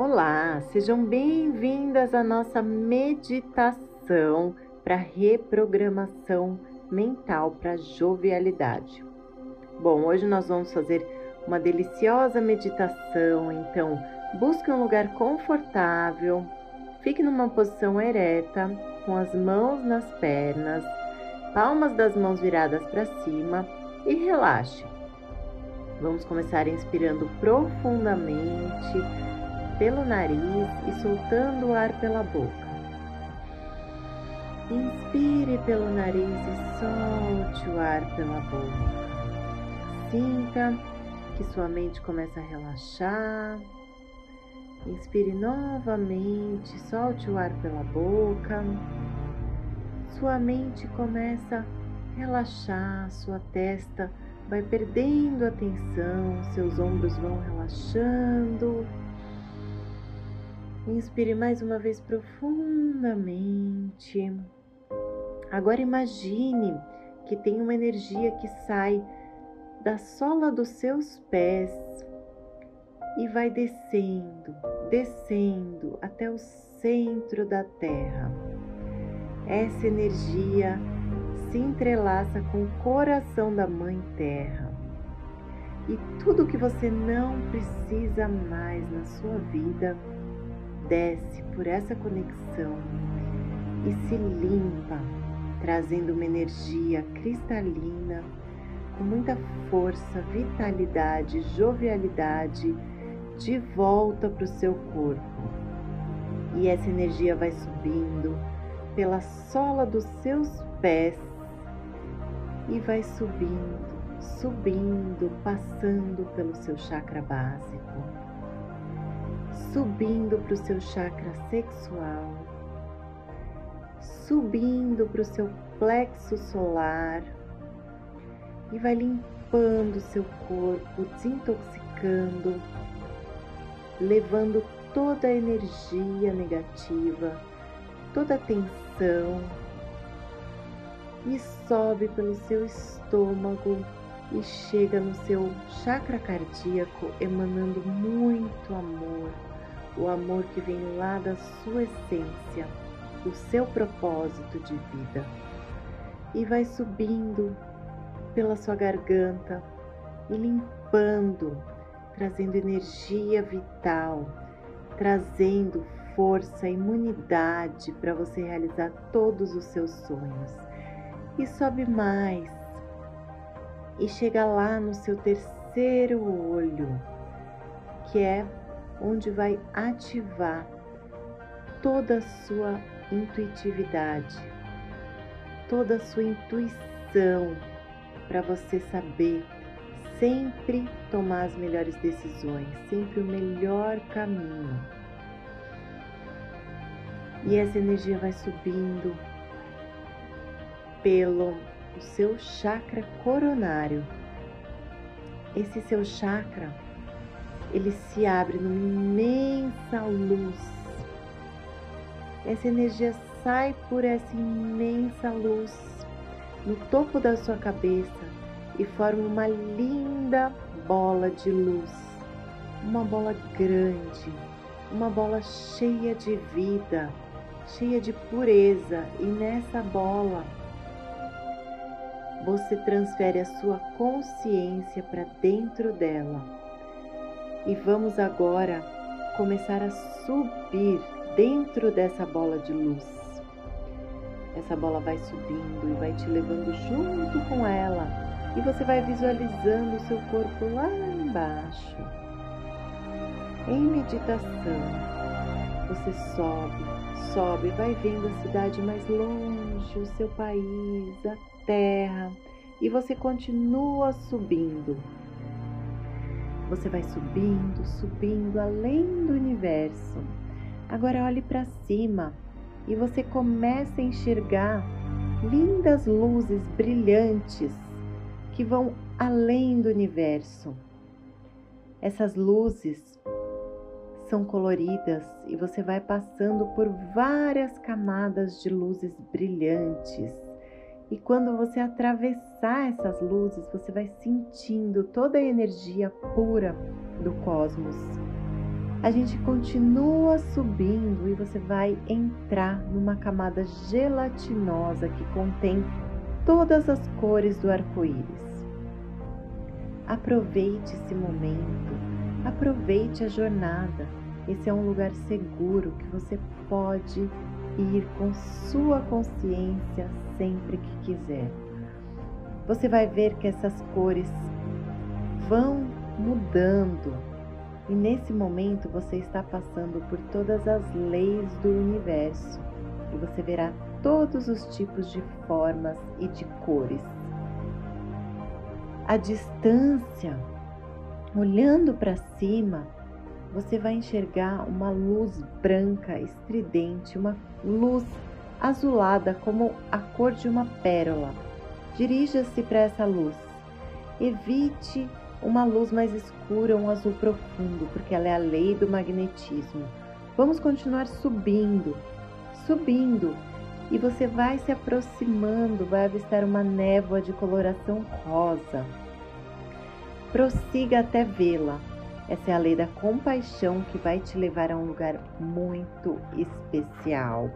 Olá, sejam bem-vindas à nossa meditação para reprogramação mental para jovialidade. Bom, hoje nós vamos fazer uma deliciosa meditação, então busque um lugar confortável, fique numa posição ereta, com as mãos nas pernas, palmas das mãos viradas para cima e relaxe. Vamos começar inspirando profundamente pelo nariz e soltando o ar pela boca. Inspire pelo nariz e solte o ar pela boca. Sinta que sua mente começa a relaxar. Inspire novamente, solte o ar pela boca. Sua mente começa a relaxar, sua testa vai perdendo a tensão, seus ombros vão relaxando. Inspire mais uma vez profundamente. Agora imagine que tem uma energia que sai da sola dos seus pés e vai descendo, descendo até o centro da terra. Essa energia se entrelaça com o coração da Mãe Terra. E tudo que você não precisa mais na sua vida desce por essa conexão e se limpa, trazendo uma energia cristalina com muita força, vitalidade, jovialidade de volta para o seu corpo. E essa energia vai subindo pela sola dos seus pés e vai subindo, subindo, passando pelo seu chakra básico, subindo para o seu chakra sexual, subindo para o seu plexo solar e vai limpando seu corpo, desintoxicando, levando toda a energia negativa, toda a tensão e sobe pelo seu estômago e chega no seu chakra cardíaco, emanando muito amor, o amor que vem lá da sua essência, do seu propósito de vida. E vai subindo pela sua garganta e limpando, trazendo energia vital, trazendo força, imunidade para você realizar todos os seus sonhos e sobe mais e chega lá no seu terceiro olho, que é onde vai ativar toda a sua intuitividade, toda a sua intuição para você saber sempre tomar as melhores decisões, sempre o melhor caminho. E essa energia vai subindo pelo seu chakra coronário. Esse seu chakra, ele se abre numa imensa luz. Essa energia sai por essa imensa luz no topo da sua cabeça e forma uma linda bola de luz, uma bola grande, uma bola cheia de vida, cheia de pureza, e nessa bola você transfere a sua consciência para dentro dela. E vamos agora começar a subir dentro dessa bola de luz. Essa bola vai subindo e vai te levando junto com ela, e você vai visualizando o seu corpo lá embaixo. Em meditação, você sobe, sobe, vai vendo a cidade mais longe, o seu país, a terra e você continua subindo. Você vai subindo, subindo além do universo. Agora olhe para cima e você começa a enxergar lindas luzes brilhantes que vão além do universo. Essas luzes são coloridas e você vai passando por várias camadas de luzes brilhantes e quando você atravessar essas luzes, você vai sentindo toda a energia pura do cosmos. A gente continua subindo e você vai entrar numa camada gelatinosa que contém todas as cores do arco-íris. Aproveite esse momento, aproveite a jornada. Esse é um lugar seguro que você pode ir com sua consciência sempre que quiser. Você vai ver que essas cores vão mudando e nesse momento você está passando por todas as leis do universo e você verá todos os tipos de formas e de cores. A distância, olhando para cima, você vai enxergar uma luz branca estridente, uma luz azulada como a cor de uma pérola. Dirija-se para essa luz. Evite uma luz mais escura, um azul profundo, porque ela é a lei do magnetismo. Vamos continuar subindo, subindo, e você vai se aproximando, vai avistar uma névoa de coloração rosa. Prossiga até vê-la. Essa é a lei da compaixão que vai te levar a um lugar muito especial.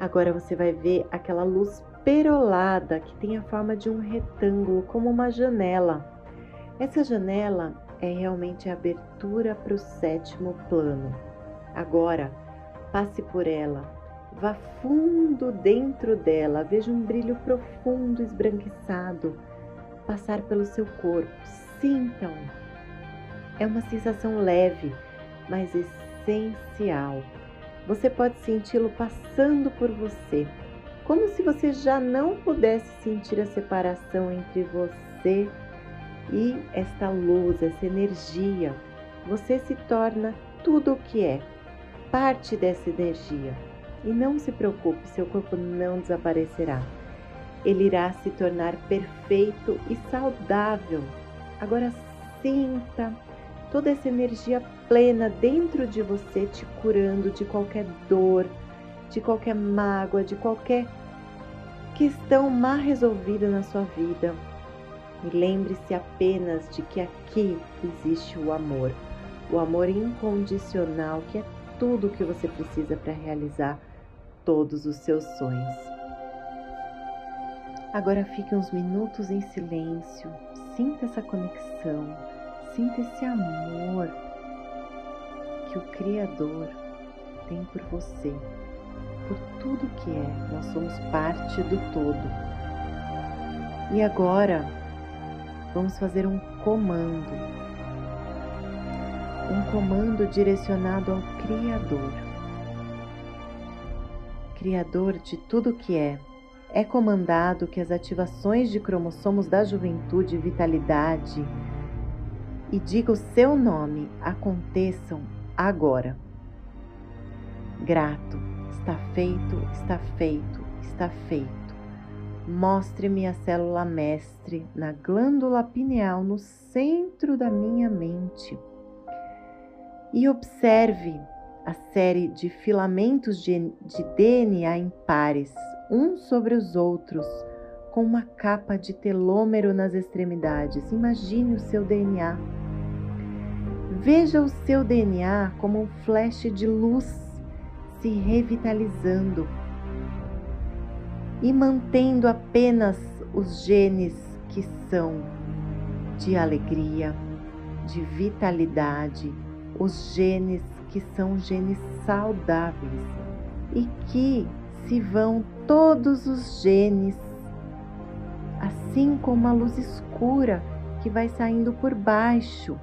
Agora você vai ver aquela luz perolada que tem a forma de um retângulo, como uma janela. Essa janela é realmente a abertura para o sétimo plano. Agora, passe por ela, vá fundo dentro dela, veja um brilho profundo esbranquiçado passar pelo seu corpo. Sintam. É uma sensação leve, mas essencial. Você pode senti-lo passando por você, como se você já não pudesse sentir a separação entre você e esta luz, essa energia, você se torna tudo o que é, parte dessa energia. E não se preocupe, seu corpo não desaparecerá. Ele irá se tornar perfeito e saudável. Agora sinta toda essa energia plena dentro de você, te curando de qualquer dor, de qualquer mágoa, de qualquer questão mal resolvida na sua vida. E lembre-se apenas de que aqui existe o amor, o amor incondicional, que é tudo o que você precisa para realizar todos os seus sonhos. Agora fique uns minutos em silêncio, sinta essa conexão, sinta esse amor que o Criador tem por você, por tudo que é. Nós somos parte do todo. E agora, vamos fazer um comando. Um comando direcionado ao Criador. Criador de tudo que é. É comandado que as ativações de cromossomos da juventude e vitalidade e diga o seu nome aconteçam agora. Grato, está feito, está feito, está feito. Mostre-me a célula mestre na glândula pineal no centro da minha mente e observe a série de filamentos de, de DNA em pares, uns sobre os outros, com uma capa de telômero nas extremidades. Imagine o seu DNA. Veja o seu DNA como um flash de luz se revitalizando e mantendo apenas os genes que são de alegria, de vitalidade, os genes que são genes saudáveis e que se vão todos os genes, assim como a luz escura que vai saindo por baixo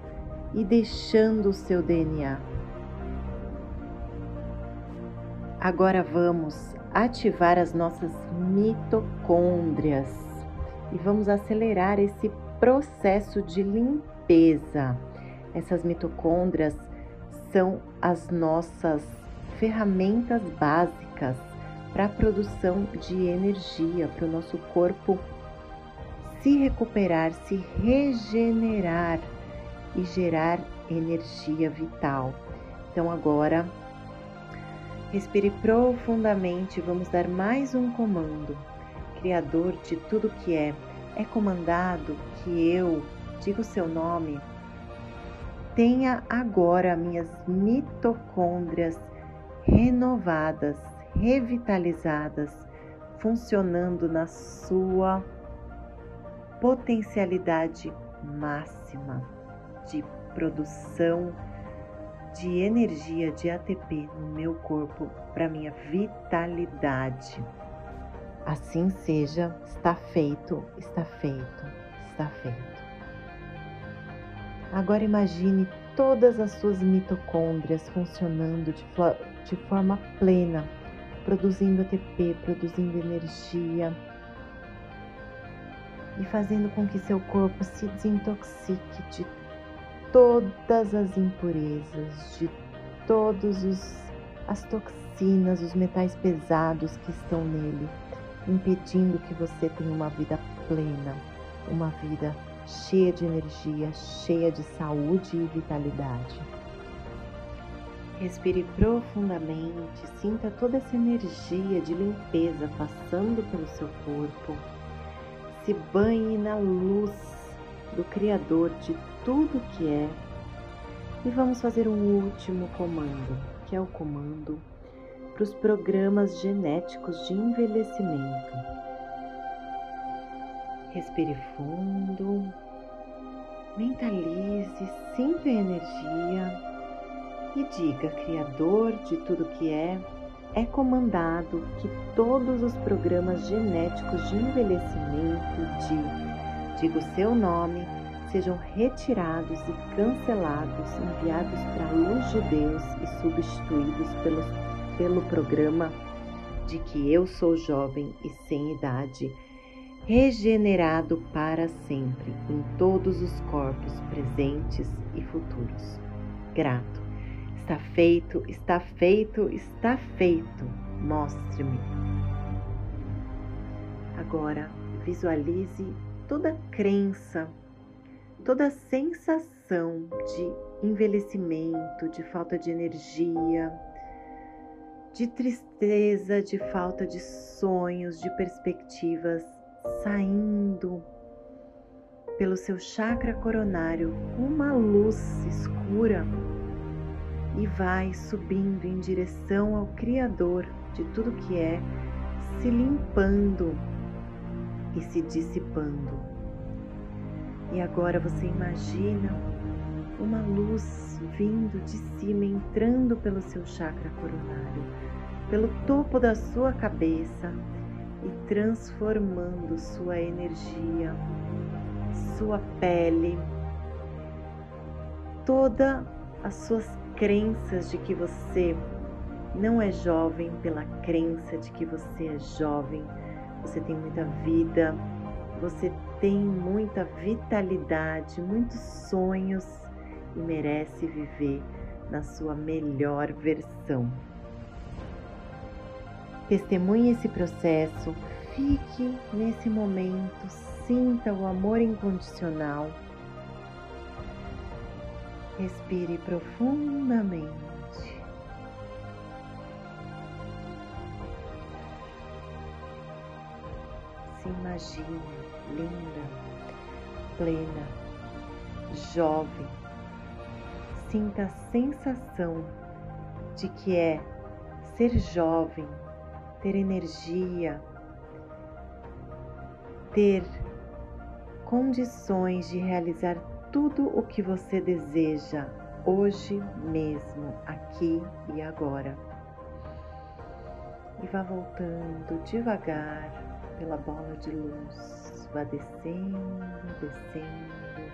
e deixando o seu DNA. Agora vamos ativar as nossas mitocôndrias e vamos acelerar esse processo de limpeza. Essas mitocôndrias são as nossas ferramentas básicas para a produção de energia, para o nosso corpo se recuperar, se regenerar e gerar energia vital. Então agora Respire profundamente, vamos dar mais um comando. Criador de tudo que é, é comandado que eu diga o seu nome. tenha agora minhas mitocôndrias renovadas, revitalizadas, funcionando na sua potencialidade máxima de produção de energia de ATP no meu corpo para minha vitalidade. Assim seja, está feito, está feito, está feito. Agora imagine todas as suas mitocôndrias funcionando de, de forma plena, produzindo ATP, produzindo energia e fazendo com que seu corpo se desintoxique de todas as impurezas, de todos os as toxinas, os metais pesados que estão nele, impedindo que você tenha uma vida plena, uma vida cheia de energia, cheia de saúde e vitalidade. Respire profundamente, sinta toda essa energia de limpeza passando pelo seu corpo. Se banhe na luz do Criador de tudo que é. E vamos fazer um último comando, que é o comando para os programas genéticos de envelhecimento. Respire fundo, mentalize, sinta a energia e diga: Criador de tudo que é, é comandado que todos os programas genéticos de envelhecimento de, diga o seu nome, sejam retirados e cancelados, enviados para a luz de Deus e substituídos pelos, pelo programa de que eu sou jovem e sem idade, regenerado para sempre em todos os corpos presentes e futuros. Grato. Está feito, está feito, está feito. Mostre-me. Agora visualize toda crença toda sensação de envelhecimento, de falta de energia, de tristeza, de falta de sonhos, de perspectivas saindo pelo seu chakra coronário, uma luz escura e vai subindo em direção ao Criador de tudo que é, se limpando e se dissipando. E agora você imagina uma luz vindo de cima, entrando pelo seu chakra coronário, pelo topo da sua cabeça e transformando sua energia, sua pele, todas as suas crenças de que você não é jovem pela crença de que você é jovem, você tem muita vida, você tem muita vitalidade, muitos sonhos e merece viver na sua melhor versão. Testemunhe esse processo, fique nesse momento, sinta o amor incondicional. Respire profundamente. Se imagine linda, plena, jovem. Sinta a sensação de que é ser jovem, ter energia, ter condições de realizar tudo o que você deseja hoje mesmo, aqui e agora. E vá voltando devagar pela bola de luz, vá descendo, descendo,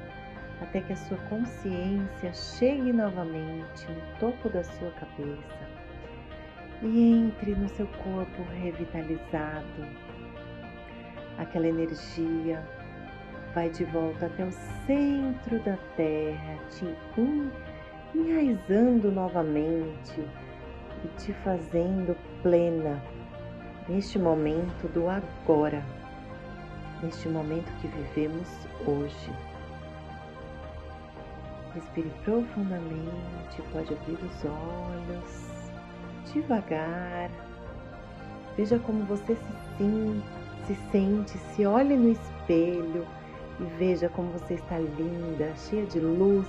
até que a sua consciência chegue novamente no topo da sua cabeça e entre no seu corpo revitalizado. Aquela energia vai de volta até o centro da terra, te enraizando novamente e te fazendo plena neste momento do agora, neste momento que vivemos hoje. Respire profundamente, pode abrir os olhos devagar. Veja como você se, se sente, se olhe no espelho e veja como você está linda, cheia de luz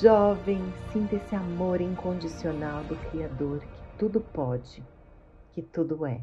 Jovem, sinta esse amor incondicional do Criador que tudo pode, que tudo é.